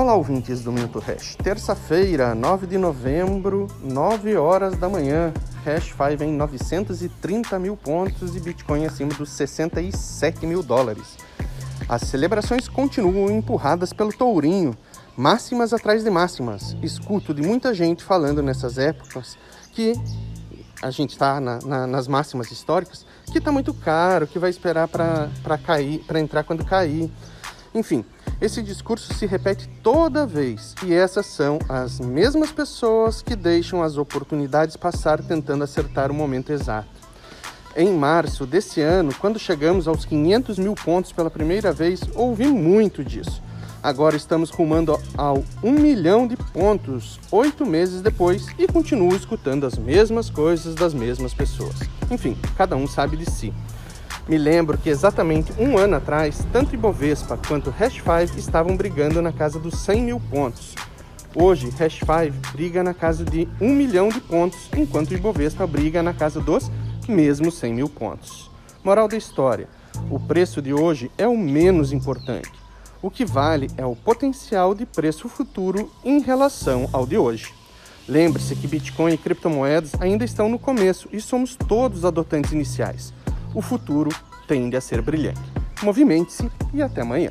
Olá, ouvintes do Minuto Hash. Terça-feira, 9 de novembro, 9 horas da manhã. Hash 5 em 930 mil pontos e Bitcoin acima dos 67 mil dólares. As celebrações continuam empurradas pelo tourinho, máximas atrás de máximas. Escuto de muita gente falando nessas épocas que a gente está na, na, nas máximas históricas, que está muito caro, que vai esperar para cair, para entrar quando cair. Enfim, esse discurso se repete toda vez e essas são as mesmas pessoas que deixam as oportunidades passar tentando acertar o momento exato. Em março desse ano, quando chegamos aos 500 mil pontos pela primeira vez, ouvi muito disso. Agora estamos rumando ao 1 milhão de pontos oito meses depois e continuo escutando as mesmas coisas das mesmas pessoas. Enfim, cada um sabe de si. Me lembro que exatamente um ano atrás, tanto Ibovespa quanto Hash5 estavam brigando na casa dos 100 mil pontos. Hoje, Hash5 briga na casa de 1 milhão de pontos, enquanto Ibovespa briga na casa dos mesmos 100 mil pontos. Moral da história: o preço de hoje é o menos importante. O que vale é o potencial de preço futuro em relação ao de hoje. Lembre-se que Bitcoin e criptomoedas ainda estão no começo e somos todos adotantes iniciais o futuro tende a ser brilhante. Movimente-se e até amanhã.